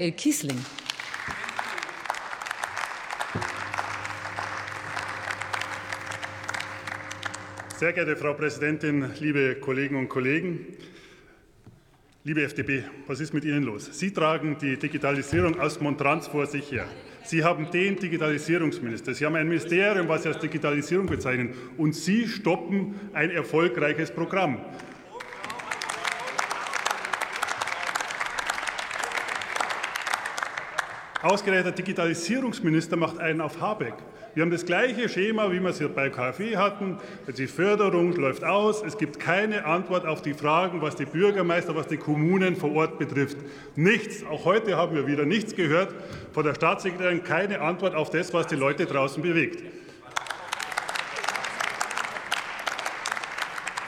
El Kiesling. Sehr geehrte Frau Präsidentin, liebe Kollegen und Kollegen, liebe FDP, was ist mit Ihnen los? Sie tragen die Digitalisierung aus Montrans vor sich her. Sie haben den Digitalisierungsminister. Sie haben ein Ministerium, was Sie als Digitalisierung bezeichnen. Und Sie stoppen ein erfolgreiches Programm. Ausgerechnet Digitalisierungsminister macht einen auf Habeck. Wir haben das gleiche Schema, wie wir es hier bei KfW hatten. Die Förderung läuft aus. Es gibt keine Antwort auf die Fragen, was die Bürgermeister, was die Kommunen vor Ort betrifft. Nichts. Auch heute haben wir wieder nichts gehört von der Staatssekretärin. Keine Antwort auf das, was die Leute draußen bewegt.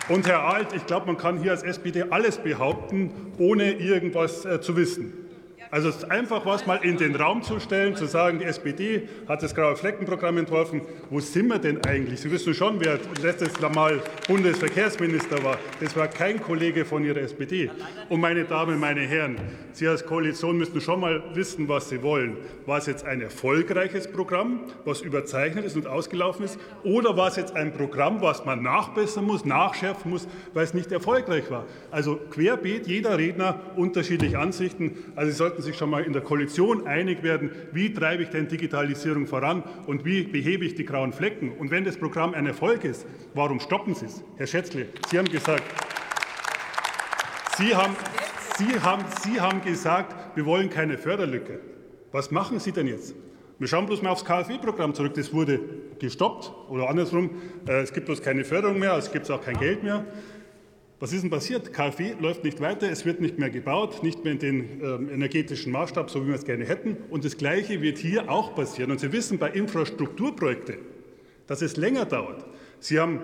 Und Herr Alt, ich glaube, man kann hier als SPD alles behaupten, ohne irgendwas äh, zu wissen. Also es ist einfach was mal in den Raum zu stellen, zu sagen, die SPD hat das graue Fleckenprogramm entworfen. Wo sind wir denn eigentlich? Sie wissen schon, wer letztes Mal Bundesverkehrsminister war. Das war kein Kollege von Ihrer SPD. Und meine Damen, meine Herren, Sie als Koalition müssen schon mal wissen, was Sie wollen. War es jetzt ein erfolgreiches Programm, was überzeichnet ist und ausgelaufen ist? Oder war es jetzt ein Programm, was man nachbessern muss, nachschärfen muss, weil es nicht erfolgreich war? Also querbeet, jeder Redner unterschiedliche Ansichten. Also Sie sollten sollten sich schon mal in der Koalition einig werden, wie treibe ich denn Digitalisierung voran und wie behebe ich die grauen Flecken. Und wenn das Programm ein Erfolg ist, warum stoppen Sie es? Herr Schätzle, Sie haben gesagt, Sie haben, Sie haben, Sie haben gesagt, wir wollen keine Förderlücke. Was machen Sie denn jetzt? Wir schauen bloß mal aufs KfW-Programm zurück. Das wurde gestoppt oder andersrum. Äh, es gibt bloß keine Förderung mehr, es gibt auch kein Geld mehr. Was ist denn passiert? KfW läuft nicht weiter, es wird nicht mehr gebaut, nicht mehr in den äh, energetischen Maßstab, so wie wir es gerne hätten. Und das Gleiche wird hier auch passieren. Und Sie wissen bei Infrastrukturprojekten, dass es länger dauert. Sie haben,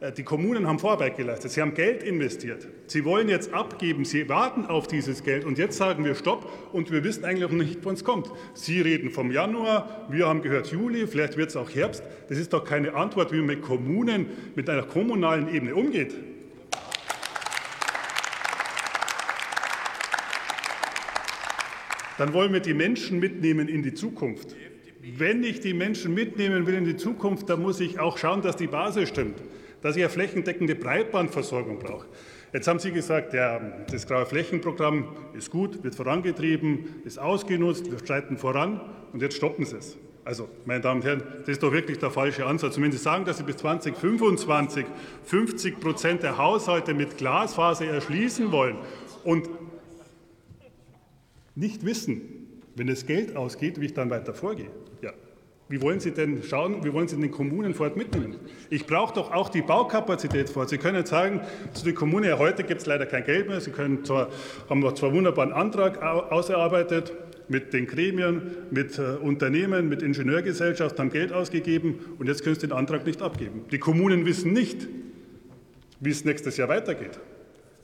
äh, die Kommunen haben Vorarbeit geleistet, sie haben Geld investiert. Sie wollen jetzt abgeben, sie warten auf dieses Geld. Und jetzt sagen wir Stopp und wir wissen eigentlich noch nicht, wann es kommt. Sie reden vom Januar, wir haben gehört Juli, vielleicht wird es auch Herbst. Das ist doch keine Antwort, wie man mit Kommunen, mit einer kommunalen Ebene umgeht. Dann wollen wir die Menschen mitnehmen in die Zukunft. Wenn ich die Menschen mitnehmen will in die Zukunft, dann muss ich auch schauen, dass die Basis stimmt, dass ich eine flächendeckende Breitbandversorgung brauche. Jetzt haben Sie gesagt, ja, das graue Flächenprogramm ist gut, wird vorangetrieben, ist ausgenutzt, wir streiten voran und jetzt stoppen Sie es. Also, meine Damen und Herren, das ist doch wirklich der falsche Ansatz. Sie sagen, dass Sie bis 2025 50 Prozent der Haushalte mit Glasfaser erschließen wollen und nicht wissen, wenn das Geld ausgeht, wie ich dann weiter vorgehe. Ja. Wie wollen Sie denn schauen, wie wollen Sie den Kommunen vor Ort mitnehmen? Ich brauche doch auch die Baukapazität vor Ort. Sie können jetzt sagen, zu den Kommunen, ja, heute gibt es leider kein Geld mehr. Sie können zwar, haben noch zwar wunderbaren Antrag ausgearbeitet mit den Gremien, mit äh, Unternehmen, mit Ingenieurgesellschaften, haben Geld ausgegeben und jetzt können Sie den Antrag nicht abgeben. Die Kommunen wissen nicht, wie es nächstes Jahr weitergeht.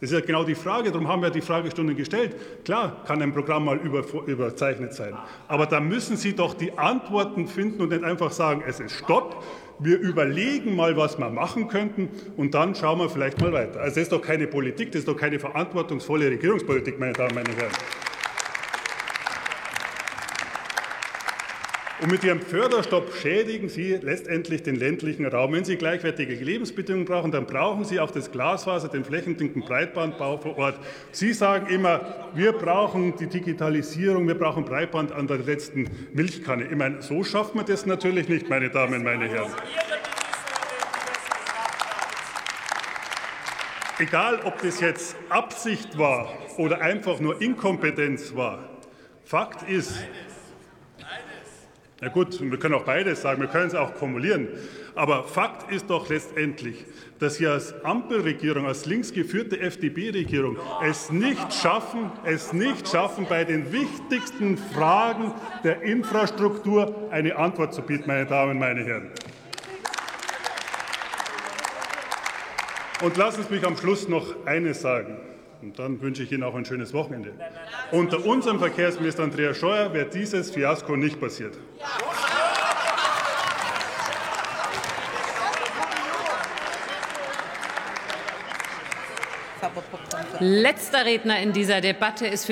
Das ist ja genau die Frage, darum haben wir die Fragestunde gestellt. Klar kann ein Programm mal über, überzeichnet sein, aber da müssen Sie doch die Antworten finden und nicht einfach sagen, es ist Stopp, wir überlegen mal, was wir machen könnten und dann schauen wir vielleicht mal weiter. Also das ist doch keine Politik, das ist doch keine verantwortungsvolle Regierungspolitik, meine Damen und Herren. Und mit Ihrem Förderstopp schädigen Sie letztendlich den ländlichen Raum. Wenn Sie gleichwertige Lebensbedingungen brauchen, dann brauchen Sie auch das Glasfaser, den flächendeckenden Breitbandbau vor Ort. Sie sagen immer, wir brauchen die Digitalisierung, wir brauchen Breitband an der letzten Milchkanne. Ich meine, so schafft man das natürlich nicht, meine Damen, meine Herren. Egal, ob das jetzt Absicht war oder einfach nur Inkompetenz war, Fakt ist, na gut, wir können auch beides sagen, wir können es auch kumulieren. Aber Fakt ist doch letztendlich, dass Sie als Ampelregierung, als links geführte FDP-Regierung es nicht schaffen, es nicht schaffen, bei den wichtigsten Fragen der Infrastruktur eine Antwort zu bieten, meine Damen, meine Herren. Und lassen Sie mich am Schluss noch eines sagen. Und dann wünsche ich Ihnen auch ein schönes Wochenende. Unter unserem Verkehrsminister Andreas Scheuer wäre dieses Fiasko nicht passiert. Letzter Redner in dieser Debatte ist